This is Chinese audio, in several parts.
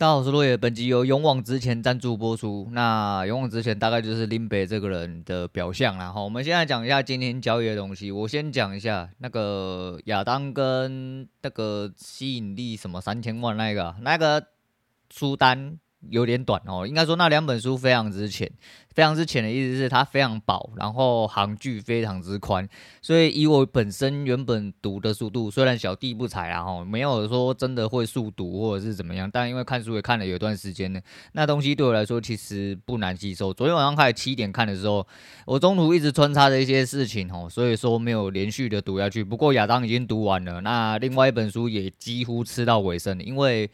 大家好，我是落叶。本集由勇往直前赞助播出。那勇往直前大概就是林北这个人的表象啦。好，我们现在讲一下今天交易的东西。我先讲一下那个亚当跟那个吸引力什么三千万那个那个书单。有点短哦，应该说那两本书非常之浅，非常之浅的意思是它非常薄，然后行距非常之宽，所以以我本身原本读的速度，虽然小弟不才啊哈，没有说真的会速读或者是怎么样，但因为看书也看了有一段时间呢，那东西对我来说其实不难吸收。昨天晚上开始七点看的时候，我中途一直穿插着一些事情哦，所以说没有连续的读下去。不过亚当已经读完了，那另外一本书也几乎吃到尾声了，因为。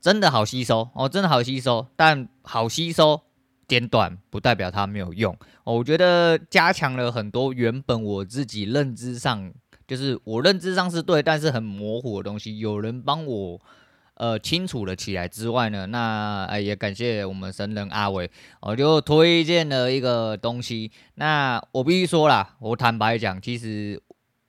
真的好吸收哦，真的好吸收，但好吸收点短不代表它没有用哦。我觉得加强了很多原本我自己认知上，就是我认知上是对，但是很模糊的东西，有人帮我呃清楚了起来之外呢，那哎也感谢我们神人阿伟，我就推荐了一个东西。那我必须说啦，我坦白讲，其实。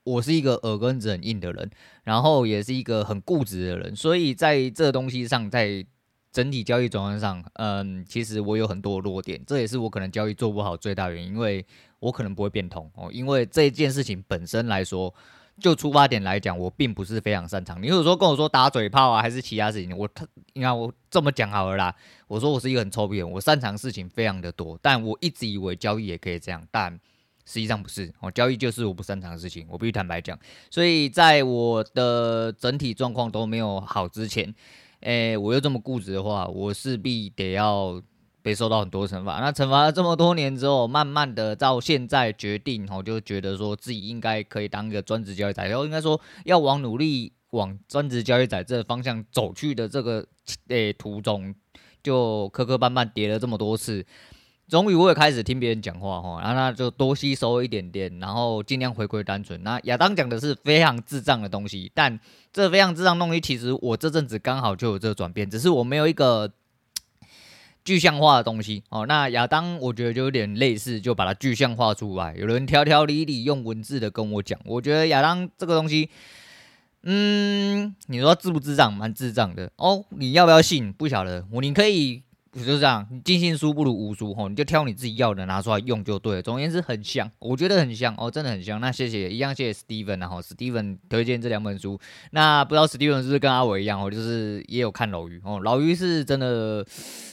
我是一个耳根子很硬的人，然后也是一个很固执的人，所以在这东西上，在整体交易转换上，嗯，其实我有很多弱点，这也是我可能交易做不好最大原因，因为我可能不会变通哦，因为这件事情本身来说，就出发点来讲，我并不是非常擅长。你如果说跟我说打嘴炮啊，还是其他事情，我你看我这么讲好了啦，我说我是一个很臭屁人，我擅长事情非常的多，但我一直以为交易也可以这样，但。实际上不是哦，交易就是我不擅长的事情，我必须坦白讲。所以在我的整体状况都没有好之前，诶、我又这么固执的话，我势必得要被受到很多惩罚。那惩罚了这么多年之后，慢慢的到现在决定，我就觉得说自己应该可以当一个专职交易仔，然后应该说要往努力往专职交易仔这个方向走去的这个诶、途中，就磕磕绊绊跌了这么多次。终于我也开始听别人讲话哈，然后那就多吸收一点点，然后尽量回归单纯。那亚当讲的是非常智障的东西，但这非常智障东西，其实我这阵子刚好就有这个转变，只是我没有一个具象化的东西哦。那亚当我觉得就有点类似，就把它具象化出来。有人条条理理用文字的跟我讲，我觉得亚当这个东西，嗯，你说智不智障？蛮智障的哦。你要不要信？不晓得，我你可以。就是这样，你尽信书不如无书吼，你就挑你自己要的拿出来用就对了。总而言之，很像，我觉得很像哦，真的很像。那谢谢，一样谢谢 Steven 然后 Steven 推荐这两本书。那不知道 Steven 是不是跟阿伟一样哦，就是也有看老鱼哦。老鱼是真的，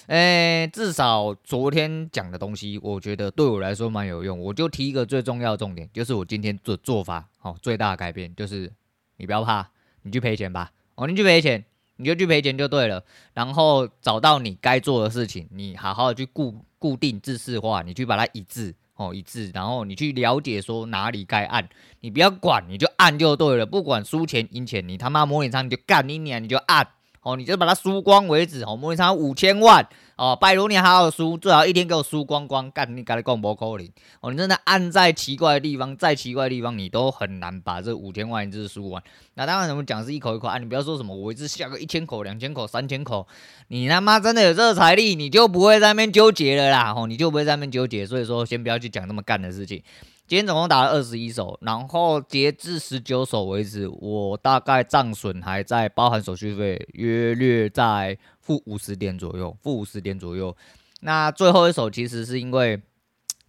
诶，至少昨天讲的东西，我觉得对我来说蛮有用。我就提一个最重要的重点，就是我今天做做法哦，最大的改变就是你不要怕，你去赔钱吧，哦，你去赔钱。你就去赔钱就对了，然后找到你该做的事情，你好好的去固固定制式化，你去把它一致哦一致，然后你去了解说哪里该按，你不要管，你就按就对了，不管输钱赢钱，你他妈模拟仓你就干你娘，你就按。哦，你就把它输光为止。哦，模拟仓五千万哦，拜托你好好输，最好一天给我输光光，干你赶紧讲不可能。哦，你真的按在奇怪的地方，再奇怪的地方，你都很难把这五千万一次输完。那当然，我们讲是一口一口按，你不要说什么我一次下个一千口、两千口、三千口，你他妈真的有这个财力，你就不会在那边纠结了啦。哦，你就不会在那边纠结。所以说，先不要去讲那么干的事情。今天总共打了二十一手，然后截至十九手为止，我大概账损还在包含手续费，约略在负五十点左右，负五十点左右。那最后一手其实是因为，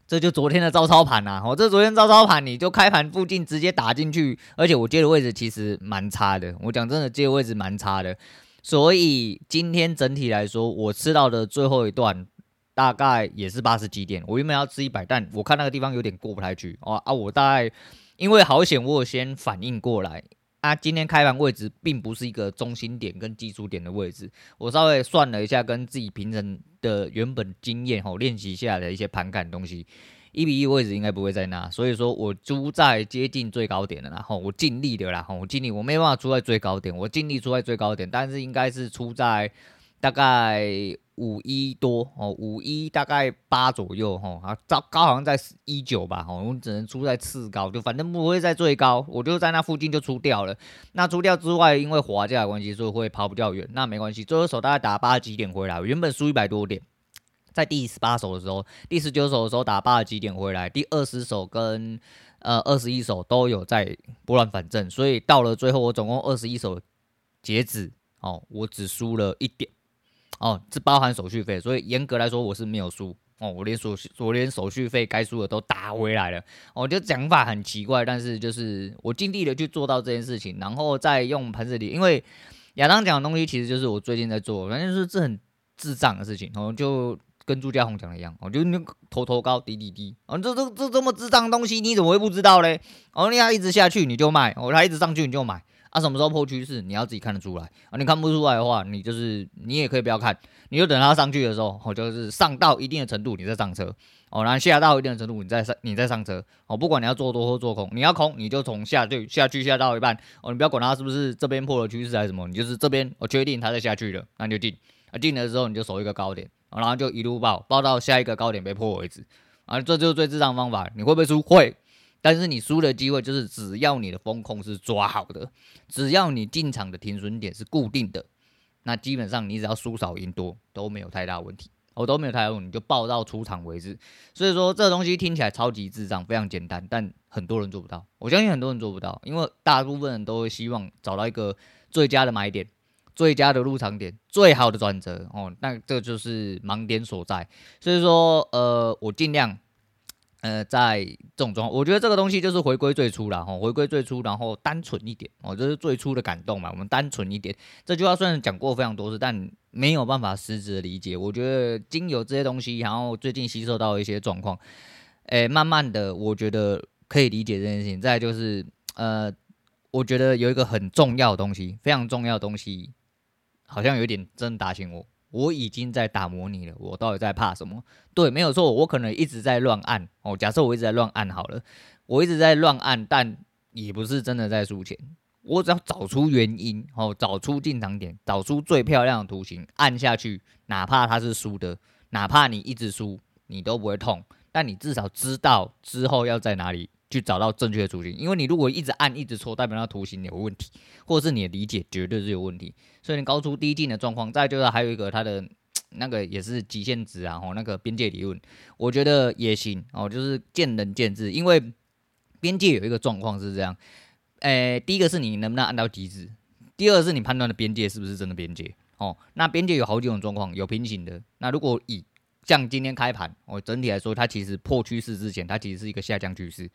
这就昨天的照操盘呐，我这昨天照操盘，你就开盘附近直接打进去，而且我接的位置其实蛮差的，我讲真的接的位置蛮差的，所以今天整体来说，我吃到的最后一段。大概也是八十几点，我原本要吃一百，但我看那个地方有点过不太去哦啊！我大概因为好险，我有先反应过来啊。今天开盘位置并不是一个中心点跟基础点的位置，我稍微算了一下，跟自己平常的原本经验吼练习下来的一些盘感东西，一比一位置应该不会在那，所以说我出在接近最高点的，然后我尽力的啦，我尽力，我没办法出在最高点，我尽力出在最高点，但是应该是出在大概。五一多哦，五一大概八左右哈，啊糟高好像在一九吧，哦，我只能出在次高，就反正不会在最高，我就在那附近就出掉了。那出掉之外，因为滑价的关系，所以会跑不掉远，那没关系。最后手大概打八十几点回来，原本输一百多点，在第十八手的时候，第十九手的时候打八十几点回来，第二十手跟呃二十一手都有在拨乱反正，所以到了最后我总共二十一手截止哦，我只输了一点。哦，这包含手续费，所以严格来说我是没有输哦，我连手续我连手续费该输的都打回来了。我觉得讲法很奇怪，但是就是我尽力的去做到这件事情，然后再用盘子里，因为亚当讲的东西其实就是我最近在做，反正就是这很智障的事情，然后就。跟朱家宏讲的一样，我，就那个头头高低低低，哦，这这这这么智障的东西，你怎么会不知道嘞？哦，你要一直下去你就卖，哦，他一直上去你就买，啊，什么时候破趋势你要自己看得出来，啊，你看不出来的话，你就是你也可以不要看，你就等它上去的时候，哦，就是上到一定的程度你再上车，哦，然后下到一定的程度你再上你再上车，哦，不管你要做多或做空，你要空你就从下去下去下到一半，哦，你不要管它是不是这边破了趋势还是什么，你就是这边我确定它在下去了，那你就进，啊，进的时候你就守一个高点。然后就一路爆，爆到下一个高点被破为止，啊，这就是最智障方法。你会不会输？会，但是你输的机会就是只要你的风控是抓好的，只要你进场的停损点是固定的，那基本上你只要输少赢多都没有太大问题，哦、都没有太大问题，你就爆到出场为止。所以说这东西听起来超级智障，非常简单，但很多人做不到。我相信很多人做不到，因为大部分人都会希望找到一个最佳的买点。最佳的入场点，最好的转折哦，那这就是盲点所在。所以说，呃，我尽量，呃，在这种状况，我觉得这个东西就是回归最初了哈，回归最初，然后单纯一点哦，这是最初的感动嘛。我们单纯一点，这句话虽然讲过非常多次，但没有办法实质的理解。我觉得经由这些东西，然后最近吸收到一些状况，诶，慢慢的，我觉得可以理解这件事情。再就是，呃，我觉得有一个很重要的东西，非常重要的东西。好像有点真打醒我，我已经在打磨你了。我到底在怕什么？对，没有错，我可能一直在乱按哦。假设我一直在乱按好了，我一直在乱按，但也不是真的在输钱。我只要找出原因哦，找出进场点，找出最漂亮的图形，按下去，哪怕它是输的，哪怕你一直输，你都不会痛。但你至少知道之后要在哪里。去找到正确的图形，因为你如果一直按一直错，代表那图形有问题，或者是你的理解绝对是有问题，所以你高出低进的状况。再就是还有一个它的 那个也是极限值啊，吼，那个边界理论，我觉得也行哦，就是见仁见智。因为边界有一个状况是这样，诶、第一个是你能不能按到极致，第二是你判断的边界是不是真的边界哦。那边界有好几种状况，有平行的，那如果以像今天开盘，我整体来说，它其实破趋势之前，它其实是一个下降趋势。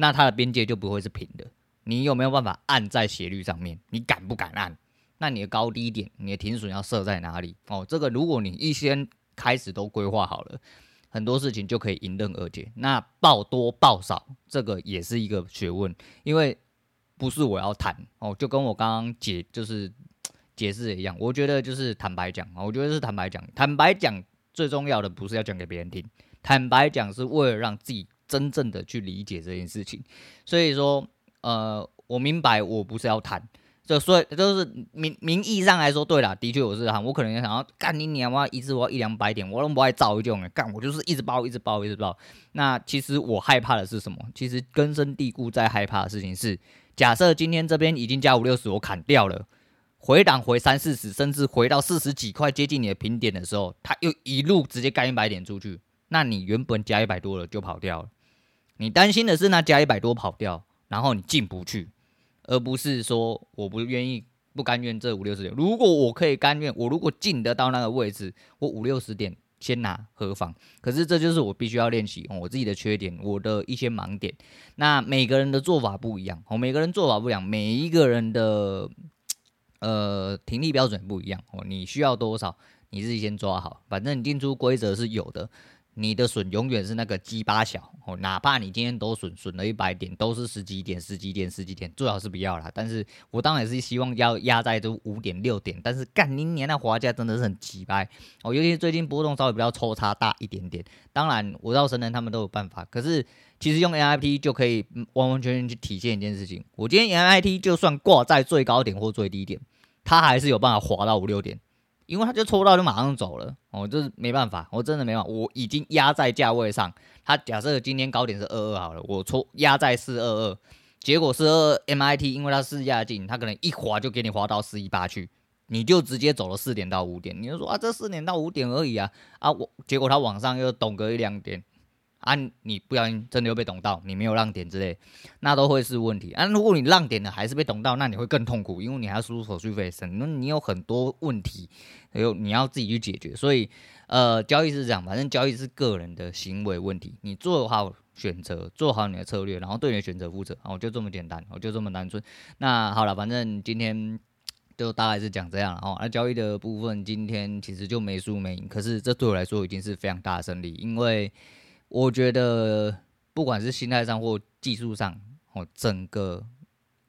那它的边界就不会是平的，你有没有办法按在斜率上面？你敢不敢按？那你的高低点，你的停损要设在哪里？哦，这个如果你一先开始都规划好了，很多事情就可以迎刃而解。那爆多爆少，这个也是一个学问，因为不是我要谈哦，就跟我刚刚解就是 解释一样，我觉得就是坦白讲，我觉得是坦白讲，坦白讲最重要的不是要讲给别人听，坦白讲是为了让自己。真正的去理解这件事情，所以说，呃，我明白我不是要谈，就所以就是名名义上来说，对啦，的确我是谈，我可能想要干你娘，我要一次我要一两百点，我都不爱造一种干，我就是一直包，一直包，一直包。那其实我害怕的是什么？其实根深蒂固在害怕的事情是，假设今天这边已经加五六十，我砍掉了，回档回三四十，甚至回到四十几块接近你的平点的时候，它又一路直接干一百点出去，那你原本加一百多了就跑掉了。你担心的是那加一百多跑掉，然后你进不去，而不是说我不愿意、不甘愿这五六十点。如果我可以甘愿，我如果进得到那个位置，我五六十点先拿何妨？可是这就是我必须要练习我自己的缺点，我的一些盲点。那每个人的做法不一样，哦，每个人做法不一样，每一个人的呃停利标准不一样哦。你需要多少，你自己先抓好，反正你定出规则是有的。你的损永远是那个鸡巴小哦，哪怕你今天都损损了一百点，都是十几点、十几点、十几点，最好是不要啦。但是我当然是希望要压在这五点、六点。但是干你年那滑价真的是很鸡巴哦，尤其是最近波动稍微比较抽差大一点点。当然我知道神人他们都有办法，可是其实用 NIT 就可以完完全全去体现一件事情。我今天 NIT 就算挂在最高点或最低点，它还是有办法滑到五六点。因为他就抽到就马上走了，哦，就是没办法，我真的没办法，我已经压在价位上。他假设今天高点是二二好了，我抽压在四二二，结果是二二 MIT，因为它是压进，他可能一滑就给你滑到四一八去，你就直接走了四点到五点，你就说啊，这四点到五点而已啊，啊我结果他往上又懂个一两点，啊，你不小心真的又被懂到，你没有让点之类，那都会是问题啊。如果你让点了还是被懂到，那你会更痛苦，因为你还要输入手续费，省，那你有很多问题，有你要自己去解决。所以，呃，交易是这样，反正交易是个人的行为问题，你做好选择，做好你的策略，然后对你的选择负责，我就这么简单，我就这么单纯。那好了，反正今天就大概是讲这样了哦。那交易的部分今天其实就没输没赢，可是这对我来说已经是非常大的胜利，因为。我觉得不管是心态上或技术上，哦，整个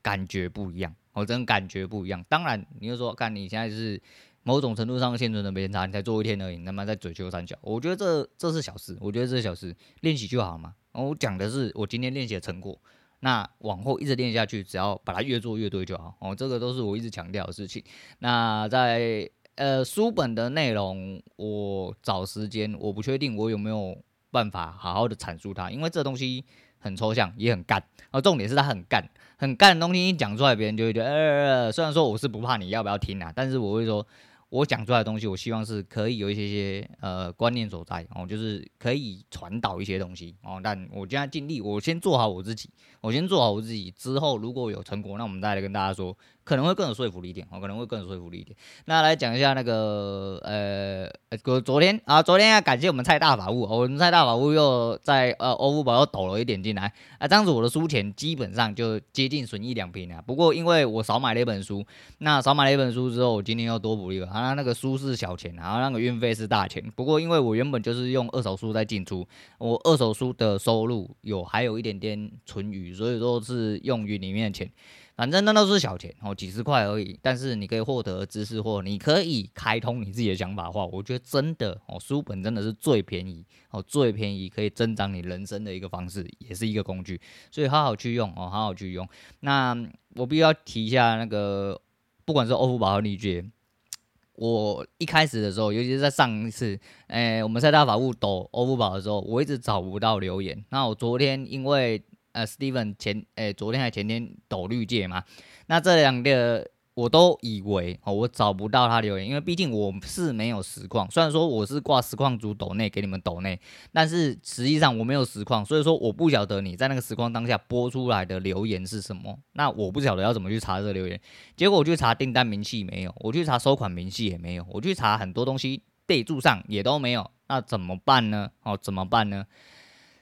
感觉不一样，哦，整个感觉不一样。当然，你就说，看你现在是某种程度上现存的没差，你才做一天而已，那么在嘴秋三角，我觉得这这是小事，我觉得这是小事，练习就好嘛。我讲的是我今天练习的成果，那往后一直练下去，只要把它越做越对就好。哦，这个都是我一直强调的事情。那在呃书本的内容，我找时间，我不确定我有没有。办法好好的阐述它，因为这东西很抽象，也很干。而重点是它很干，很干的东西一讲出来，别人就会觉得，呃，虽然说我是不怕你要不要听啊，但是我会说。我讲出来的东西，我希望是可以有一些些呃观念所在哦，就是可以传导一些东西哦。但我现在尽力，我先做好我自己，我先做好我自己，之后如果有成果，那我们再来跟大家说，可能会更有说服力一点哦，可能会更有说服力一点。那来讲一下那个呃，昨昨天啊，昨天要感谢我们蔡大法务，我们蔡大法务又在呃欧付宝又抖了一点进来啊，这样子我的书钱基本上就接近损益两平了。不过因为我少买了一本书，那少买了一本书之后，我今天又多补一个。啊，那个书是小钱，然后那个运费是大钱。不过因为我原本就是用二手书在进出，我二手书的收入有还有一点点存余，所以说是用于里面的钱。反正那都是小钱哦，几十块而已。但是你可以获得知识，或你可以开通你自己的想法的话，我觉得真的哦，书本真的是最便宜哦，最便宜可以增长你人生的一个方式，也是一个工具。所以好好去用哦，好好去用。那我必须要提一下那个，不管是欧付宝和丽姐。我一开始的时候，尤其是在上一次，诶、我们在大法务抖欧付宝的时候，我一直找不到留言。那我昨天因为呃，Steven 前诶、昨天还前天抖绿界嘛，那这两个。我都以为哦，我找不到他留言，因为毕竟我是没有实况。虽然说我是挂实况组抖内给你们抖内，但是实际上我没有实况，所以说我不晓得你在那个实况当下播出来的留言是什么。那我不晓得要怎么去查这个留言。结果我去查订单明细没有，我去查收款明细也没有，我去查很多东西备注上也都没有。那怎么办呢？哦，怎么办呢？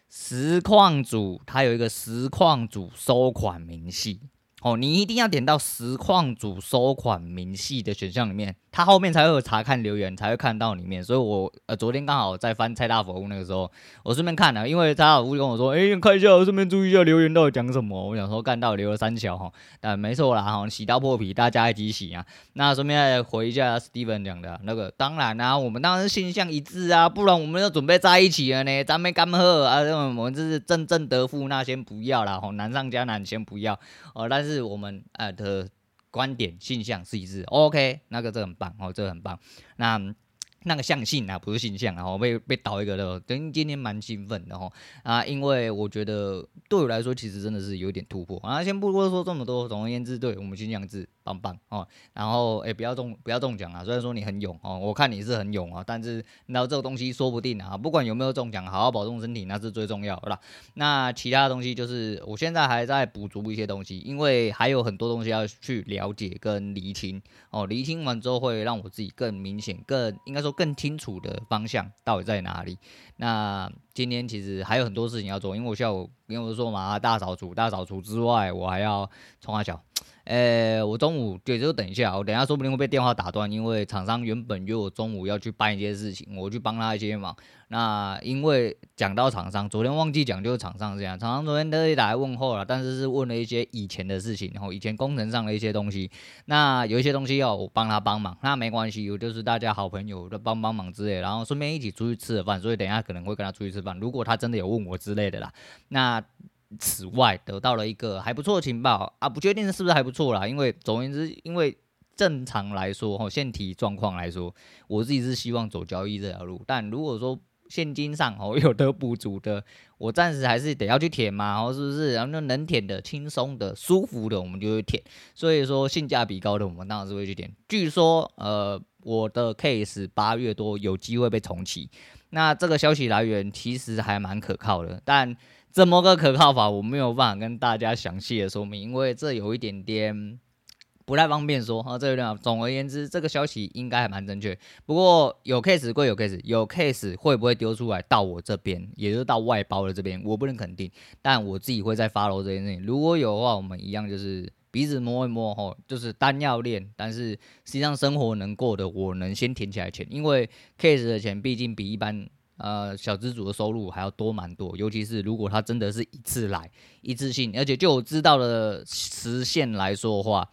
实况组它有一个实况组收款明细。哦，你一定要点到实况组收款明细的选项里面。他后面才会有查看留言，才会看到里面。所以我呃昨天刚好在翻蔡大法务那个时候，我顺便看了，因为蔡大法务跟我说，哎、欸，看一下，顺便注意一下留言到底讲什么。我想说干到留了三小哈，但没错啦哈，洗到破皮，大家一起洗啊。那顺便回一下 Steven 讲的那个，当然啦、我们当然是性向一致啊，不然我们要准备在一起了呢，咱们干喝啊？我们这是正正得负，那先不要啦，吼，难上加难，先不要哦。但是我们呃的。观点性向是一致，OK，那个这很棒哦，这很棒。那那个象性啊，不是信向啊，我被被倒一个的，等于今天蛮兴奋的哈啊，因为我觉得对我来说，其实真的是有点突破啊。先不多说这么多，总而言之，对我们性向一致。棒棒哦，然后哎，不要中不要中奖啊！虽然说你很勇哦，我看你是很勇啊，但是然后这个东西说不定啊，不管有没有中奖，好好保重身体那是最重要的啦。那其他的东西就是我现在还在补足一些东西，因为还有很多东西要去了解跟厘清哦。厘清完之后会让我自己更明显、更应该说更清楚的方向到底在哪里。那今天其实还有很多事情要做，因为我下午因为我说嘛，大扫除，大扫除之外，我还要冲下脚。呃、我中午对，就等一下，我等一下说不定会被电话打断，因为厂商原本约我中午要去办一些事情，我去帮他一些忙。那因为讲到厂商，昨天忘记讲，就是厂商这样，厂商昨天特意打来问候了，但是是问了一些以前的事情，然后以前工程上的一些东西。那有一些东西要我帮他帮忙，那没关系，我就是大家好朋友，的帮帮忙之类，然后顺便一起出去吃个饭，所以等一下可能会跟他出去吃饭。如果他真的有问我之类的啦，那。此外，得到了一个还不错的情报啊，不确定是不是还不错啦。因为总而言之，因为正常来说，哈，现体状况来说，我自己是希望走交易这条路。但如果说现金上哦有得补足的，我暂时还是得要去舔嘛，哦，是不是？然后能舔的、轻松的、舒服的，我们就会舔。所以说性价比高的，我们当然是会去舔。据说，呃，我的 case 八月多有机会被重启。那这个消息来源其实还蛮可靠的，但怎么个可靠法，我没有办法跟大家详细的说明，因为这有一点点。不太方便说哈，这有点。总而言之，这个消息应该还蛮正确。不过有 case 归有 case，有 case 会不会丢出来到我这边，也就是到外包的这边，我不能肯定。但我自己会再 follow 这件事情。如果有的话，我们一样就是鼻子摸一摸哈，就是单要练，但是实际上生活能过的，我能先填起来钱，因为 case 的钱毕竟比一般呃小资主的收入还要多蛮多。尤其是如果他真的是一次来一次性，而且就我知道的实现来说的话。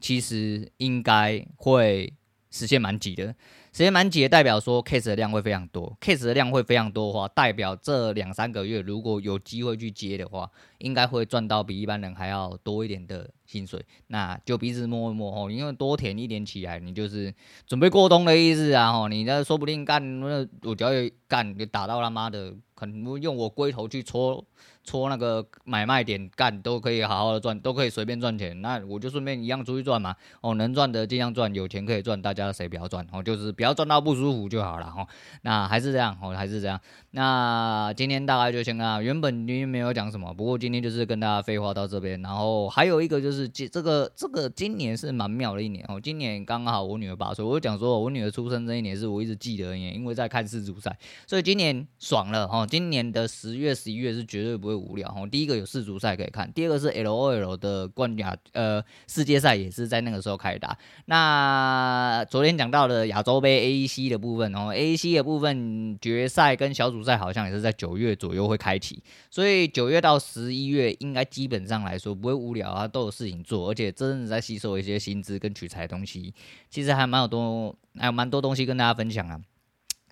其实应该会实现蛮急的，时间蛮急的代表说 case 的量会非常多，case 的量会非常多的话，代表这两三个月如果有机会去接的话，应该会赚到比一般人还要多一点的薪水。那就鼻子摸一摸吼，因为多填一点起来，你就是准备过冬的意思啊吼，你那说不定干那我只要干，就打到他妈的，可能用我龟头去戳。戳那个买卖点干都可以好好的赚，都可以随便赚钱。那我就顺便一样出去赚嘛。哦，能赚的尽量赚，有钱可以赚，大家谁不要赚？哦，就是不要赚到不舒服就好了。哦，那还是这样，哦，还是这样。那今天大概就先啊，原本因为没有讲什么，不过今天就是跟大家废话到这边。然后还有一个就是这这个这个今年是蛮妙的一年哦。今年刚好我女儿八岁，我就讲说我女儿出生这一年是我一直记得一年，因为在看世足赛，所以今年爽了哦。今年的十月十一月是绝对不会。无聊哈，第一个有世足赛可以看，第二个是 LOL 的冠亚呃世界赛也是在那个时候开打。那昨天讲到的亚洲杯 AEC 的部分哦，AEC 的部分决赛跟小组赛好像也是在九月左右会开启，所以九月到十一月应该基本上来说不会无聊啊，都有事情做，而且真的在吸收一些薪资跟取材东西，其实还蛮有多，还有蛮多东西跟大家分享啊。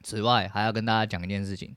此外还要跟大家讲一件事情。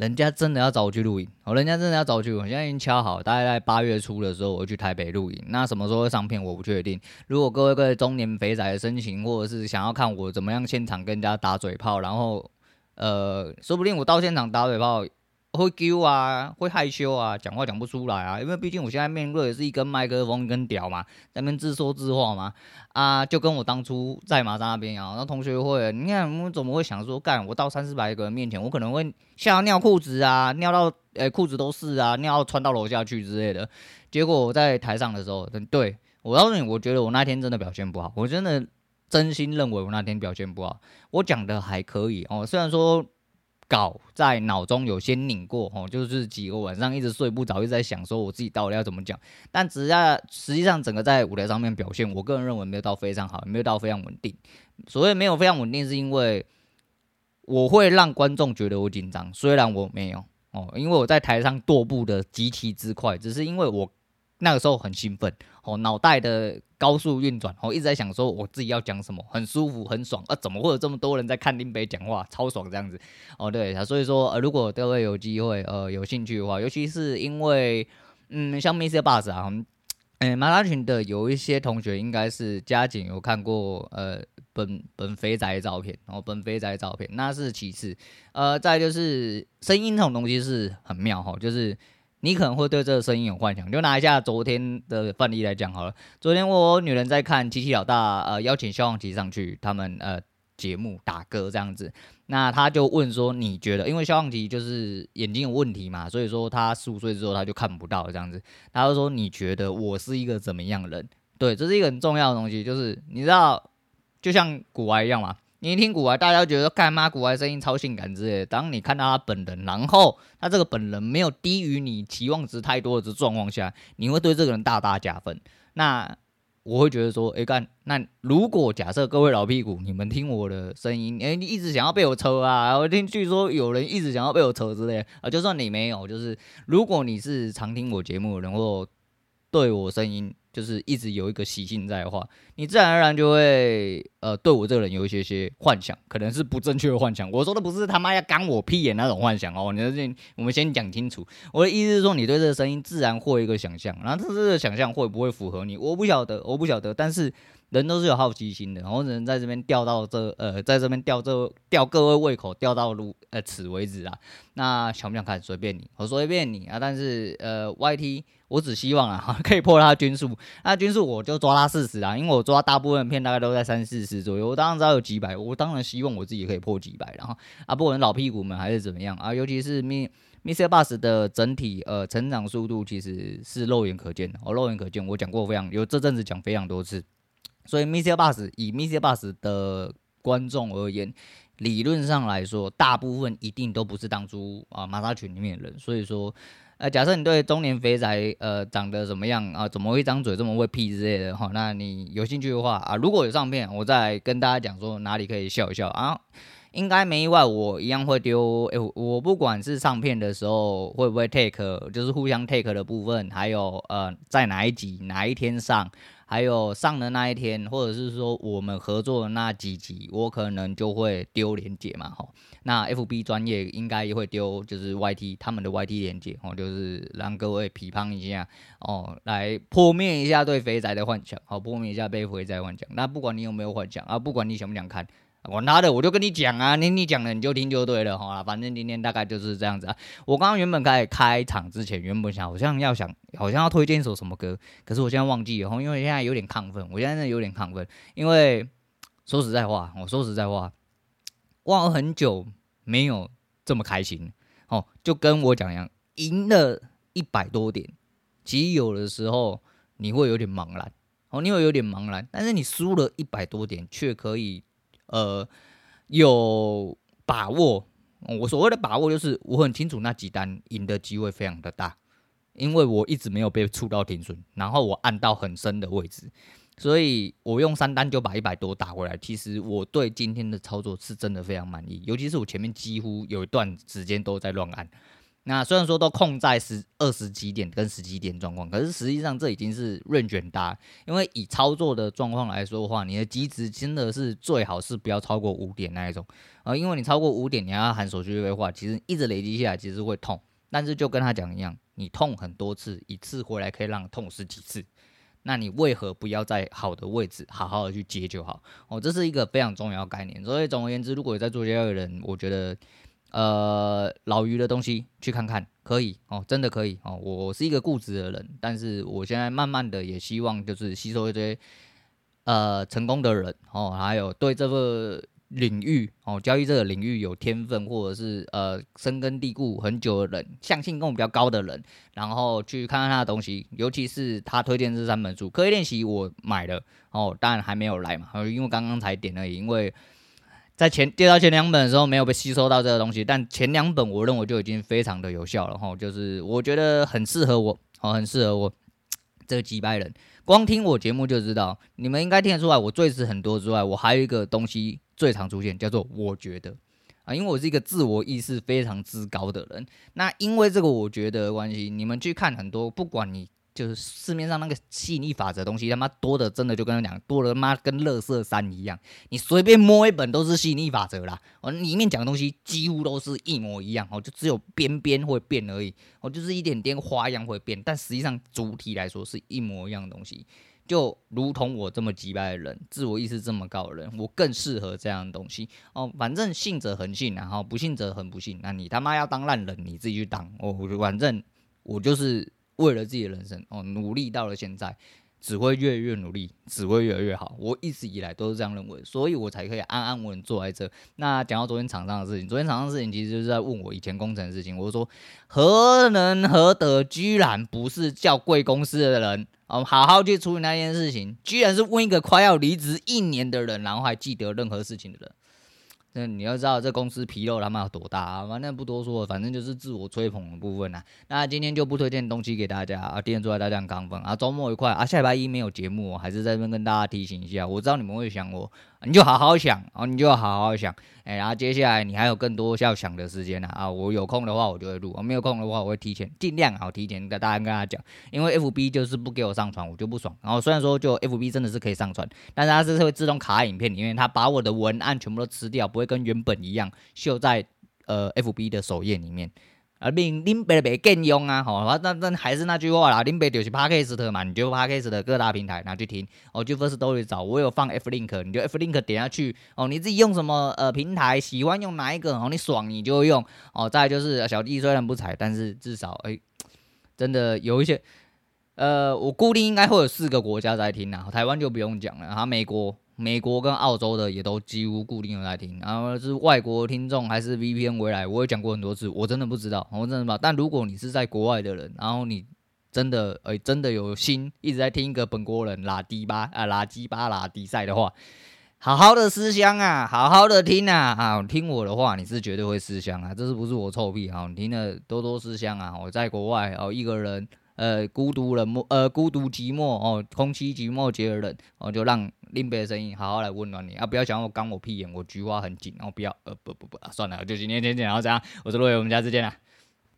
人家真的要找我去录影，哦，人家真的要找我去我，现在已经敲好，大概在八月初的时候我去台北录影。那什么时候会上片我不确定。如果各位各位中年肥仔的申请，或者是想要看我怎么样现场跟人家打嘴炮，然后呃，说不定我到现场打嘴炮。会丢啊，会害羞啊，讲话讲不出来啊，因为毕竟我现在面对的是一根麦克风，一根屌嘛，在那边自说自话嘛，啊，就跟我当初在马扎那边啊，那同学会，你看我怎么会想说，干我到三四百个人面前，我可能会吓尿裤子啊，尿到诶裤子都是啊，尿穿到楼下去之类的。结果我在台上的时候，对，我告诉你，我觉得我那天真的表现不好，我真的真心认为我那天表现不好，我讲的还可以哦，虽然说。稿在脑中有先拧过哦，就是几个晚上一直睡不着，一直在想说我自己到底要怎么讲。但只要实际上整个在舞台上面表现，我个人认为没有到非常好，没有到非常稳定。所谓没有非常稳定，是因为我会让观众觉得我紧张，虽然我没有哦，因为我在台上踱步的极其之快，只是因为我那个时候很兴奋哦，脑袋的。高速运转，我一直在想说我自己要讲什么，很舒服，很爽啊！怎么会有这么多人在看林北讲话，超爽这样子哦？对，所以说呃，如果各位有机会呃有兴趣的话，尤其是因为嗯，像 MixerBox 啊，嗯，马拉群的有一些同学应该是加紧有看过呃本本肥宅的照片，然后本肥宅的照片那是其次，呃，再就是声音这种东西是很妙哈，就是。你可能会对这个声音有幻想，就拿一下昨天的范例来讲好了。昨天我女人在看七七老大，呃，邀请萧煌奇上去他们呃节目打歌这样子，那他就问说，你觉得，因为萧煌奇就是眼睛有问题嘛，所以说他十五岁之后他就看不到这样子，他就说你觉得我是一个怎么样的人？对，这是一个很重要的东西，就是你知道，就像古玩一样嘛。你一听古玩，大家觉得干嘛？古玩声音超性感之类的。当你看到他本人，然后他这个本人没有低于你期望值太多的状况下，你会对这个人大大加分。那我会觉得说，哎干，那如果假设各位老屁股，你们听我的声音，哎，你一直想要被我抽啊，我听据说有人一直想要被我抽之类啊，就算你没有，就是如果你是常听我节目的人，或对我声音。就是一直有一个习性在的话，你自然而然就会呃对我这个人有一些些幻想，可能是不正确的幻想。我说的不是他妈要干我屁眼那种幻想哦，你先我们先讲清楚。我的意思是说，你对这个声音自然会一个想象，然后这个想象会不会符合你，我不晓得，我不晓得。但是人都是有好奇心的，我只能在这边吊到这呃，在这边吊这吊各位胃口，吊到如呃此为止啊。那想不想看随便你，我随便你啊。但是呃，YT 我只希望啊，可以破他均数，那均数我就抓他四十啊，因为我抓大部分片大概都在三四十左右。我当然知道有几百，我当然希望我自己可以破几百，然后啊，不管老屁股们还是怎么样啊，尤其是 MixerBox 的整体呃成长速度其实是肉眼可见的，哦，肉眼可见，我讲过非常有这阵子讲非常多次。所以 MixerBox 以 MixerBox 的观众而言，理论上来说，大部分一定都不是当初啊马莎群里面的人。所以说，呃，假设你对中年肥宅呃长得怎么样啊，怎么会张嘴这么会屁之类的哈，那你有兴趣的话啊，如果有上片，我再跟大家讲说哪里可以笑一笑啊。应该没意外，我一样会丢。哎、我不管是上片的时候会不会 take，就是互相 take 的部分，还有呃在哪一集哪一天上。还有上的那一天，或者是说我们合作的那几集，我可能就会丢连接嘛，吼。那 FB 专业应该也会丢，就是 YT 他们的 YT 连接，哦，就是让各位批判一下，哦，来破灭一下对肥宅的幻想，好，破灭一下被肥宅幻想。那不管你有没有幻想啊，不管你想不想看。我拿的我就跟你讲啊，你你讲了你就听就对了哈，反正今天大概就是这样子啊。我刚刚原本开开场之前，原本想好像要想好像要推荐一首什么歌，可是我现在忘记了，因为现在有点亢奋，我现在真的有点亢奋，因为说实在话，我说实在话，我很久没有这么开心哦，就跟我讲一样，赢了一百多点，其实有的时候你会有点茫然哦，你会有点茫然，但是你输了一百多点却可以。呃，有把握。我所谓的把握，就是我很清楚那几单赢的机会非常的大，因为我一直没有被触到停损，然后我按到很深的位置，所以我用三单就把一百多打回来。其实我对今天的操作是真的非常满意，尤其是我前面几乎有一段时间都在乱按。那虽然说都控在十二十几点跟十几点状况，可是实际上这已经是 range 大，因为以操作的状况来说的话，你的机值真的是最好是不要超过五点那一种啊，因为你超过五点，你要含手续费的话，其实一直累积下来其实会痛。但是就跟他讲一样，你痛很多次，一次回来可以让痛十几次，那你为何不要在好的位置好好的去接就好？哦，这是一个非常重要概念。所以总而言之，如果有在做交易的人，我觉得。呃，老于的东西去看看，可以哦，真的可以哦。我是一个固执的人，但是我现在慢慢的也希望就是吸收一些呃成功的人哦，还有对这个领域哦，交易这个领域有天分或者是呃深根蒂固很久的人，相信跟我比较高的人，然后去看看他的东西，尤其是他推荐这三本书，刻意练习我买了哦，当然还没有来嘛，因为刚刚才点而已，因为。在前介绍前两本的时候没有被吸收到这个东西，但前两本我认为就已经非常的有效了哈，就是我觉得很适合我，哦，很适合我这个几百人，光听我节目就知道，你们应该听得出来，我最词很多之外，我还有一个东西最常出现，叫做我觉得啊，因为我是一个自我意识非常之高的人，那因为这个我觉得关系，你们去看很多，不管你。就是市面上那个吸引力法则东西，他妈多的真的就跟他讲，多了妈跟垃圾山一样，你随便摸一本都是吸引力法则啦。哦，里面讲的东西几乎都是一模一样，哦，就只有边边会变而已，哦，就是一点点花样会变，但实际上主体来说是一模一样的东西。就如同我这么机掰的人，自我意识这么高的人，我更适合这样的东西。哦，反正信者恒信，然后不信者恒不信。那你他妈要当烂人，你自己去当。哦，反正我就是。为了自己的人生哦，努力到了现在，只会越越努力，只会越来越好。我一直以来都是这样认为，所以我才可以安安稳稳坐在这。那讲到昨天场上的事情，昨天场上的事情其实就是在问我以前工程的事情。我说何能何德，居然不是叫贵公司的人哦，好好去处理那件事情，居然是问一个快要离职一年的人，然后还记得任何事情的人。那你要知道这公司皮肉他妈有多大啊！反正不多说，反正就是自我吹捧的部分啊。那今天就不推荐东西给大家啊，今天祝大家刚分啊，周末愉快啊！下礼拜一没有节目，还是在这边跟大家提醒一下，我知道你们会想我。你就好好想哦，你就好好想，哎，然后接下来你还有更多要想的时间呢啊！我有空的话我就会录，我没有空的话我会提前尽量好提前跟大家跟大家讲，因为 FB 就是不给我上传，我就不爽。然后虽然说就 FB 真的是可以上传，但是它是会自动卡影片里面，它把我的文案全部都吃掉，不会跟原本一样秀在呃 FB 的首页里面。啊，恁恁爸袂见用啊，吼，那那还是那句话啦，恁爸就是 Podcast 嘛，你就 Podcast 的各大平台拿去听，哦，就 Firstory 找，我有放 F link，你就 F link 点下去，哦，你自己用什么呃平台，喜欢用哪一个，哦，你爽你就用，哦，再就是小弟虽然不才，但是至少哎、真的有一些，呃，我固定应该会有四个国家在听啊，台湾就不用讲了，然后美国。美国跟澳洲的也都几乎固定有在听，然后是外国听众还是 VPN 回来，我也讲过很多次，我真的不知道，我真的不知道。但如果你是在国外的人，然后你真的诶、欸、真的有心一直在听一个本国人拉低巴啊拉鸡巴拉迪赛的话，好好的思乡啊，好好的听啊啊，听我的话你是绝对会思乡啊，这是不是我臭屁啊？你听了多多思乡啊！我在国外哦一个人。呃，孤独冷漠，呃，孤独寂寞哦，空气寂寞，觉得冷哦，就让另别的声音好好来温暖你啊！不要想我刚我屁眼，我菊花很紧，哦不要，呃，不不不，啊，算了，就今天先讲到这样，我是陆伟，我们下次见了。